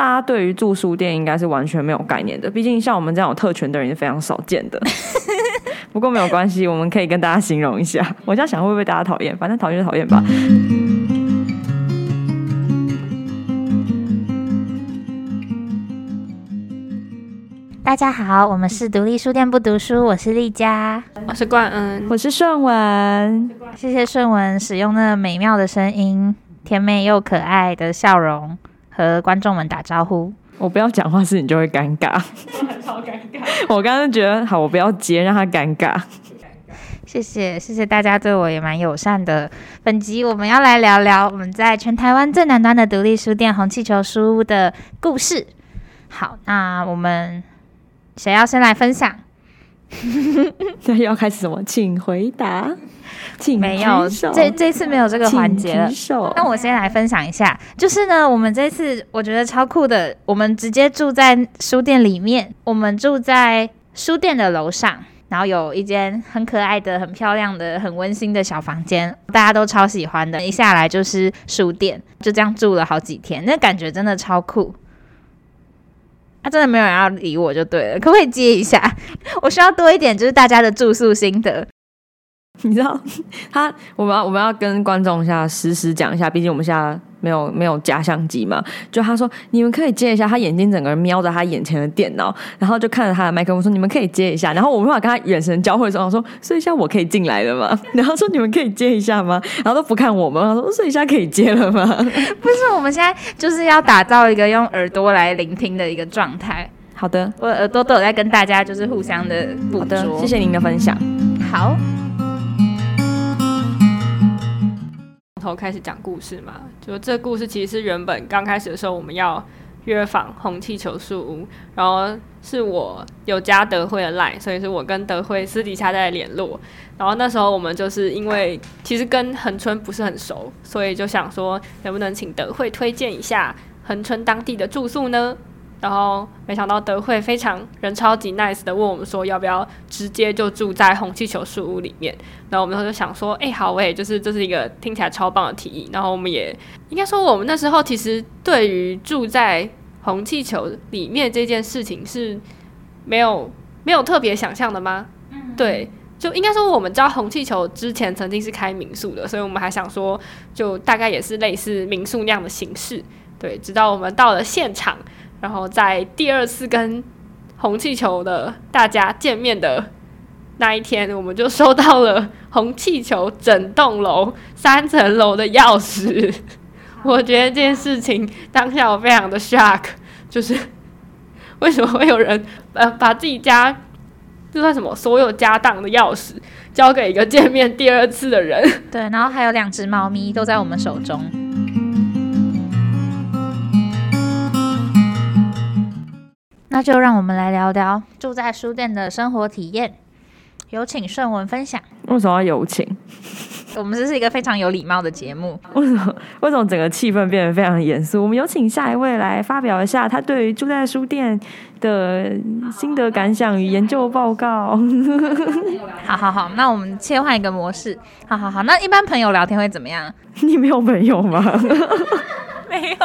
大家对于住书店应该是完全没有概念的，毕竟像我们这样有特权的人是非常少见的。不过没有关系，我们可以跟大家形容一下。我这样想会不会大家讨厌？反正讨厌就讨厌吧。大家好，我们是独立书店不读书，我是丽佳，我是冠恩，我是顺文。谢谢顺文使用那美妙的声音、甜美又可爱的笑容和观众们打招呼。我不要讲话时，你就会尴尬，超尴尬。我刚刚觉得好，我不要接，让他尴尬。谢谢，谢谢大家对我也蛮友善的。本集我们要来聊聊我们在全台湾最南端的独立书店红气球书屋的故事。好，那我们。谁要先来分享？那要开始什么？请回答。请没有，这这次没有这个环节了。那我先来分享一下，就是呢，我们这次我觉得超酷的，我们直接住在书店里面，我们住在书店的楼上，然后有一间很可爱的、很漂亮的、很温馨的小房间，大家都超喜欢的。一下来就是书店，就这样住了好几天，那感觉真的超酷。啊真的没有人要理我就对了，可不可以接一下？我需要多一点，就是大家的住宿心得。你知道，他我们要我们要跟观众一下实时讲一下，毕竟我们现在没有没有假相机嘛。就他说，你们可以接一下，他眼睛整个人瞄着他眼前的电脑，然后就看着他的麦克风说，你们可以接一下。然后我们无法跟他眼神交汇的时候，我说，所以现在我可以进来了吗？然后说，你们可以接一下吗？然后都不看我们，他说，所以现在可以接了吗？不是，我们现在就是要打造一个用耳朵来聆听的一个状态。好的，我耳朵都有在跟大家就是互相的捕捉。谢谢您的分享。好。头开始讲故事嘛，就这故事其实是原本刚开始的时候我们要约访红气球树屋，然后是我有加德惠的 line，所以是我跟德惠私底下在联络，然后那时候我们就是因为其实跟恒春不是很熟，所以就想说能不能请德惠推荐一下恒春当地的住宿呢？然后没想到德惠非常人超级 nice 的问我们说要不要直接就住在红气球树屋里面。然后我们就想说，哎，好诶，就是这是一个听起来超棒的提议。然后我们也应该说，我们那时候其实对于住在红气球里面这件事情是没有没有特别想象的吗？嗯，对，就应该说我们知道红气球之前曾经是开民宿的，所以我们还想说，就大概也是类似民宿那样的形式。对，直到我们到了现场。然后在第二次跟红气球的大家见面的那一天，我们就收到了红气球整栋楼 三层楼的钥匙。我觉得这件事情当下我非常的 shock，就是 为什么会有人呃把自己家这算什么所有家当的钥匙交给一个见面第二次的人？对，然后还有两只猫咪都在我们手中。那就让我们来聊聊住在书店的生活体验。有请顺文分享。为什么要有请？我们这是一个非常有礼貌的节目。为什么？为什么整个气氛变得非常严肃？我们有请下一位来发表一下他对于住在书店的心得感想与研究报告。好好好，那我们切换一个模式。好好好，那一般朋友聊天会怎么样？你没有朋友吗？没有，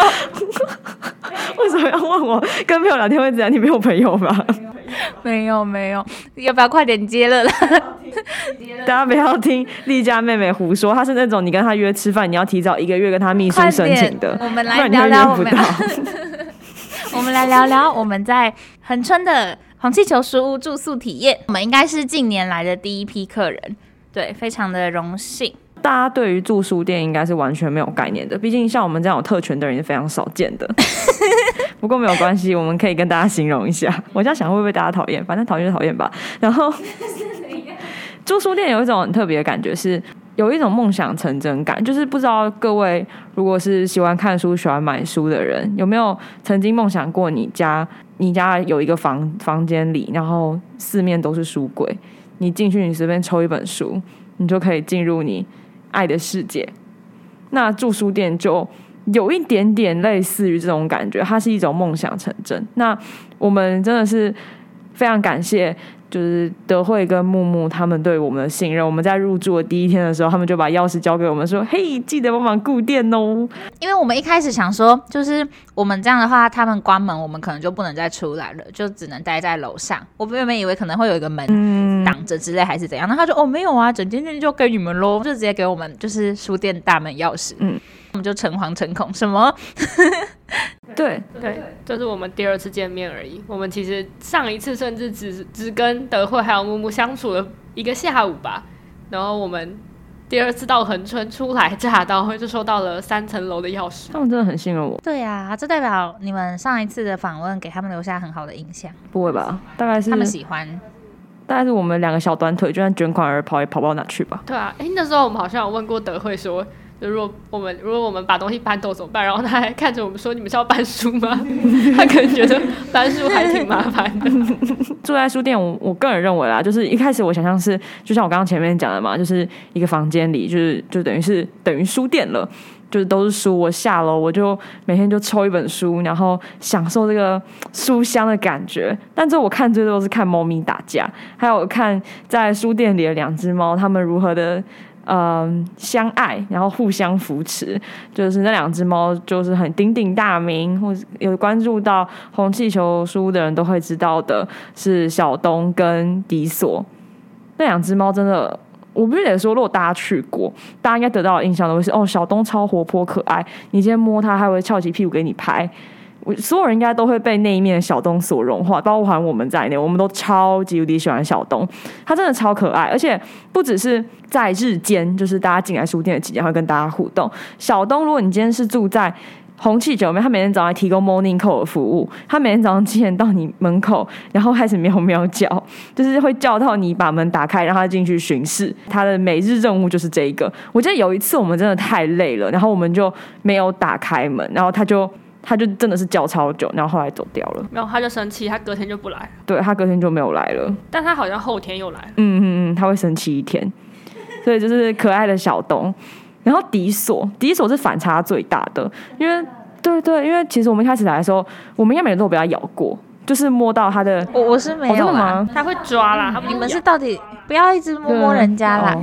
为什么要问我跟朋友聊天会怎样？你没有朋友吗？没有没有，要不要快点接了？大家不要听丽佳妹妹胡说，她是那种你跟她约吃饭，你要提早一个月跟她秘书申请的。我们来聊聊我们，我们来聊聊我们在恒春的黄气球书屋住宿体验。我们应该是近年来的第一批客人，对，非常的荣幸。大家对于住书店应该是完全没有概念的，毕竟像我们这样有特权的人是非常少见的。不过没有关系，我们可以跟大家形容一下。我这样想会不会大家讨厌？反正讨厌就讨厌吧。然后 住书店有一种很特别的感觉，是有一种梦想成真感。就是不知道各位如果是喜欢看书、喜欢买书的人，有没有曾经梦想过你家你家有一个房房间里，然后四面都是书柜，你进去你随便抽一本书，你就可以进入你。爱的世界，那住书店就有一点点类似于这种感觉，它是一种梦想成真。那我们真的是非常感谢就是德惠跟木木他们对我们的信任，我们在入住的第一天的时候，他们就把钥匙交给我们，说：“嘿，记得帮忙顾店哦。”因为我们一开始想说，就是我们这样的话，他们关门，我们可能就不能再出来了，就只能待在楼上。我原本以为可能会有一个门挡着之类，还是怎样。那他说：“哦，没有啊，整间店就给你们喽，就直接给我们就是书店大门钥匙。”嗯，我们就诚惶诚恐，什么？对 对，这是我们第二次见面而已。我们其实上一次甚至只只跟德惠还有木木相处了一个下午吧。然后我们第二次到横村出来乍到，就收到了三层楼的钥匙。他们真的很信任我。对呀，这代表你们上一次的访问给他们留下很好的印象。不会吧？大概是他们喜欢。大概是我们两个小短腿，就算卷款而跑也跑不到哪去吧。对啊，哎，那时候我们好像有问过德惠说。就如果我们如果我们把东西搬走怎么办？然后他还看着我们说：“你们是要搬书吗？” 他可能觉得搬书还挺麻烦的。住在书店，我我个人认为啦，就是一开始我想象是，就像我刚刚前面讲的嘛，就是一个房间里，就是就等于是等于书店了，就是都是书。我下楼我就每天就抽一本书，然后享受这个书香的感觉。但这我看最多是看猫咪打架，还有看在书店里的两只猫，它们如何的。嗯，相爱，然后互相扶持，就是那两只猫，就是很鼎鼎大名，或有关注到红气球书的人都会知道的，是小东跟迪索。那两只猫真的，我不是得说，如果大家去过，大家应该得到的印象都是，哦，小东超活泼可爱，你今天摸它，它会翘起屁股给你拍。我所有人应该都会被那一面小东所融化，包含我们在内，我们都超级无敌喜欢小东，他真的超可爱，而且不只是在日间，就是大家进来书店的期间会跟大家互动。小东，如果你今天是住在红气球里面，他每天早上提供 morning call 的服务，他每天早上七点到你门口，然后开始喵喵叫，就是会叫到你把门打开，让他进去巡视。他的每日任务就是这一个。我记得有一次我们真的太累了，然后我们就没有打开门，然后他就。他就真的是叫超久，然后后来走掉了。没有他就生气，他隔天就不来。对他隔天就没有来了。但他好像后天又来了。嗯嗯嗯，他会生气一天。所以就是可爱的小东。然后底锁，底锁是反差最大的，因为对对，因为其实我们一开始来的时候，我们应该每个都被它咬过，就是摸到它的。我我是没有吗？它会抓啦。你们是到底不要一直摸摸人家啦。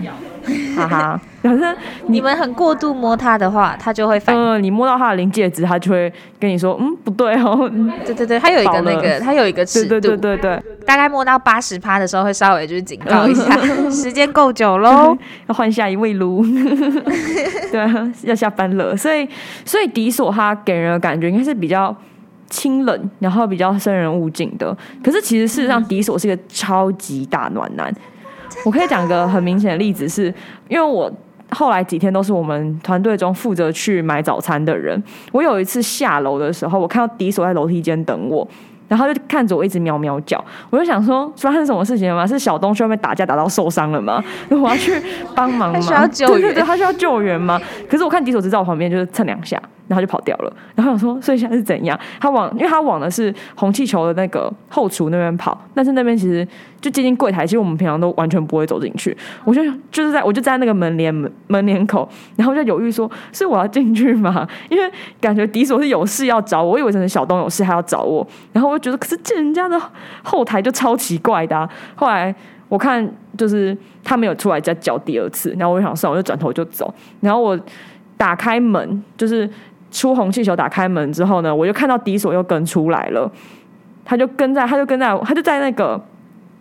哈哈，反正你们很过度摸它的话，它就会反。嗯，你摸到它的临界值，它就会跟你说，嗯，不对哦。对对对，它有一个那个，它有一个尺度。对对对对对，大概摸到八十趴的时候，会稍微就是警告一下，时间够久喽，要换下一位喽。对啊，要下班了。所以，所以迪索他给人的感觉应该是比较清冷，然后比较生人勿近的。可是其实事实上，迪索是一个超级大暖男。我可以讲个很明显的例子，是因为我后来几天都是我们团队中负责去买早餐的人。我有一次下楼的时候，我看到迪所在楼梯间等我。然后就看着我一直喵喵叫，我就想说发生什么事情了吗？是小东去外面打架打到受伤了吗？我要去帮忙吗？需要救援？他需要救援吗？可是我看敌手只在我旁边，就是蹭两下，然后就跑掉了。然后想说，所以现在是怎样？他往，因为他往的是红气球的那个后厨那边跑，但是那边其实就接近柜台，其实我们平常都完全不会走进去。我就就是在我就在那个门帘门门帘口，然后就犹豫说，是我要进去吗？因为感觉敌手是有事要找我，我以为真的小东有事还要找我，然后我就。觉得可是进人家的后台就超奇怪的。后来我看就是他没有出来再叫第二次，然后我就想算，我就转头就走。然后我打开门，就是出红气球打开门之后呢，我就看到迪索又跟出来了。他就跟在，他就跟在，他就在那个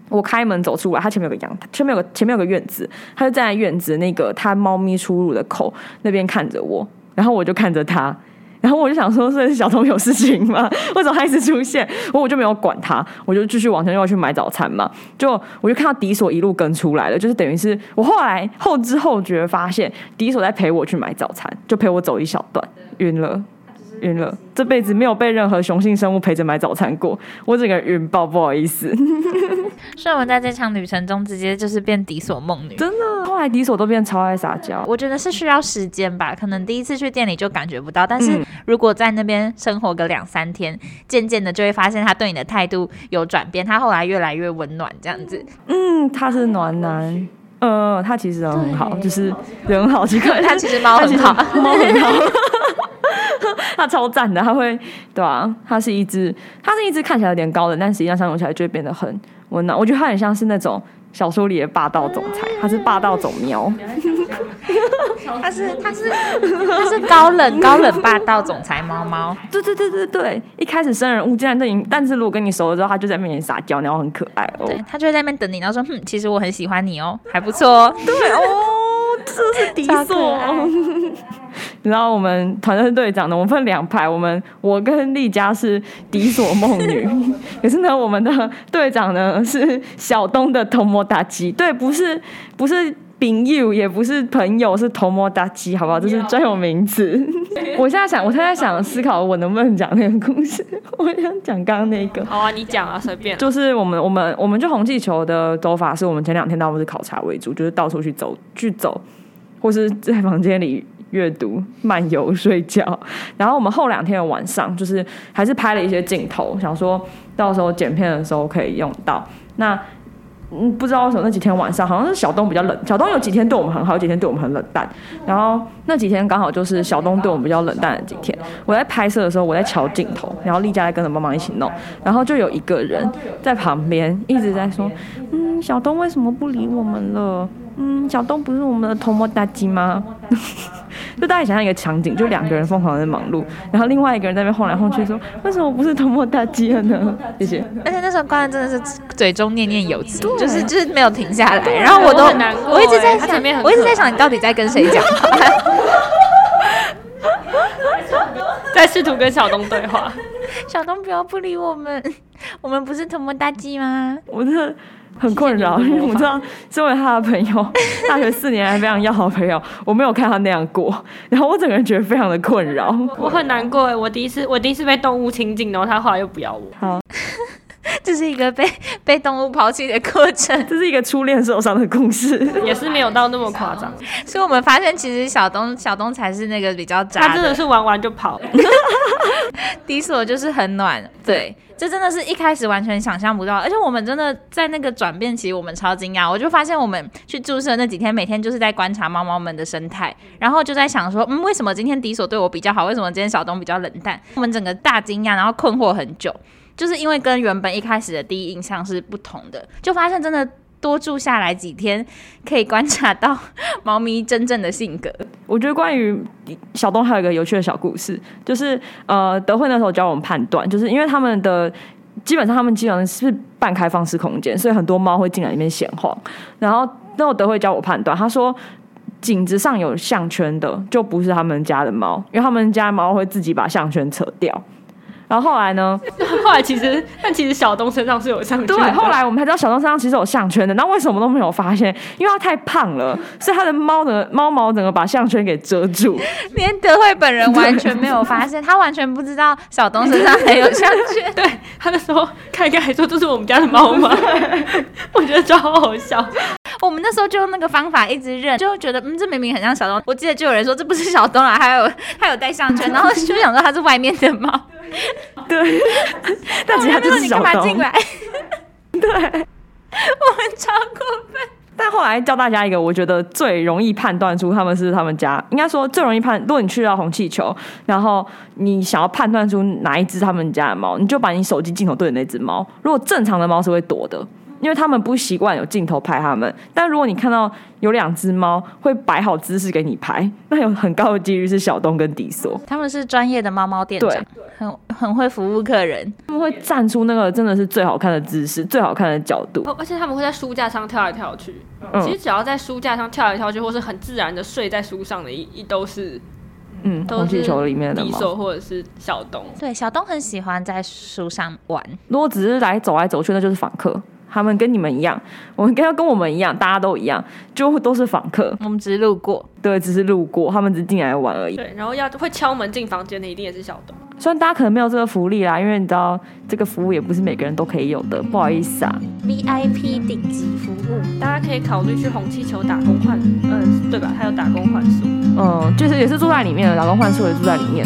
我开门走出来，他前面有个阳台，前面有个前面有个院子，他就站在院子那个他猫咪出入的口那边看着我，然后我就看着他。然后我就想说，是小童有事情吗？为什么他一直出现？我我就没有管他，我就继续往前又要去买早餐嘛。就我就看到迪索一路跟出来了，就是等于是我后来后知后觉发现，迪索在陪我去买早餐，就陪我走一小段，晕了。晕了，这辈子没有被任何雄性生物陪着买早餐过，我整个晕爆，不好意思。所以我们在这场旅程中，直接就是变迪索梦女，真的。后来迪索都变超爱撒娇，我觉得是需要时间吧，可能第一次去店里就感觉不到，但是如果在那边生活个两三天，渐渐的就会发现他对你的态度有转变，他后来越来越温暖，这样子。嗯，他是暖男，呃，他其实人很好，就是人好，奇怪，他其实猫很好，猫很好。他超赞的，他会，对啊，他是一只，他是一只看起来有点高的，但实际上相处起来就会变得很温暖。我觉得他很像是那种小说里的霸道总裁，他是霸道总喵。他是他是 他是高冷高冷霸道总裁猫猫。对对对对对，一开始生人勿近，但但是如果跟你熟了之后，他就在面前撒娇，然后很可爱哦。对他就会在那边等你，然后说：“哼，其实我很喜欢你哦，还不错哦。”对哦，这是迪索。然后我们团队队长呢，我们分两排，我们我跟丽佳是迪索梦女，可是呢，我们的队长呢是小东的头摩打击，对，不是不是。朋友也不是朋友，是头摸大鸡，好不好？这是专有名词。我现在想，我现在想思考，我能不能讲那个故事？我想讲刚刚那个。好啊，你讲啊，随便。就是我们，我们，我们就红气球的走法，是我们前两天大部分是考察为主，就是到处去走，去走，或是在房间里阅读、漫游、睡觉。然后我们后两天的晚上，就是还是拍了一些镜头，想说到时候剪片的时候可以用到。那。嗯，不知道为什么那几天晚上好像是小东比较冷，小东有几天对我们很好，有几天对我们很冷淡。然后那几天刚好就是小东对我们比较冷淡的几天。我在拍摄的时候，我在瞧镜头，然后丽佳在跟着妈妈一起弄，然后就有一个人在旁边一直在说：“嗯，小东为什么不理我们了？嗯，小东不是我们的头目大鸡吗？” 就大家想象一个场景，就两个人疯狂在忙碌，然后另外一个人在那边晃来晃去，说：“为什么不是头目大鸡了呢？”谢谢。而且那时候关真的是嘴中念念有词，就是就是没有停下来。然后我都我一直在想，我一直在想你到底在跟谁讲话，在试图跟小东对话。小东不要不理我们，我们不是头目大鸡吗？我的。很困扰，因为我知道作为他的朋友，大学四年来非常要好的朋友，我没有看他那样过，然后我整个人觉得非常的困扰，我很难过哎，我第一次我第一次被动物亲近，然后他后来又不要我，好，这是一个 被被动物抛弃的过程，这是一个初恋受伤的故事，也是没有到那么夸张，所以我们发现其实小东小东才是那个比较渣，他真的是玩完就跑，迪索就是很暖，对。这真的是一开始完全想象不到，而且我们真的在那个转变期，我们超惊讶。我就发现我们去注射那几天，每天就是在观察猫猫们的生态，然后就在想说，嗯，为什么今天迪索对我比较好？为什么今天小东比较冷淡？我们整个大惊讶，然后困惑很久，就是因为跟原本一开始的第一印象是不同的，就发现真的。多住下来几天，可以观察到猫咪真正的性格。我觉得关于小东还有一个有趣的小故事，就是呃，德惠那时候教我们判断，就是因为他们的基本上他们基本上是半开放式空间，所以很多猫会进来里面闲晃。然后那我德惠教我判断，他说颈子上有项圈的就不是他们家的猫，因为他们家猫会自己把项圈扯掉。然后后来呢？后来其实，但其实小东身上是有项圈。对，后来我们才知道小东身上其实有项圈的。那为什么都没有发现？因为他太胖了，所以他的猫的猫毛整个把项圈给遮住。连德惠本人完全没有发现，他完全不知道小东身上还有项圈。对，他那时候看一看还说这是我们家的猫吗？我觉得超好笑。那时候就用那个方法一直认，就觉得嗯，这明明很像小东。我记得就有人说这不是小东啊，还有还有戴项圈，然后就想说它是外面的猫。对，但其实它就是小东。对，我们超过分。但后来教大家一个，我觉得最容易判断出他们是他们家，应该说最容易判。如果你去到红气球，然后你想要判断出哪一只他们家的猫，你就把你手机镜头对着那只猫。如果正常的猫是会躲的。因为他们不习惯有镜头拍他们，但如果你看到有两只猫会摆好姿势给你拍，那有很高的几率是小东跟迪索，他们是专业的猫猫店长，很很会服务客人，他们会站出那个真的是最好看的姿势、最好看的角度，而且他们会在书架上跳来跳去。其实只要在书架上跳来跳去，或是很自然的睡在书上的，一一都是，嗯，都是球里面的迪索或者是小东。对，小东很喜欢在书上玩，如果只是来走来走去，那就是访客。他们跟你们一样，我们跟他跟我们一样，大家都一样，就都是访客。我们只是路过，对，只是路过，他们只是进来玩而已。对，然后要会敲门进房间的，一定也是小东。虽然大家可能没有这个福利啦，因为你知道这个服务也不是每个人都可以有的，不好意思啊。VIP 顶级服务，大家可以考虑去红气球打工换，嗯，对吧？还有打工换宿，嗯，就是也是住在里面的，打工换宿也住在里面。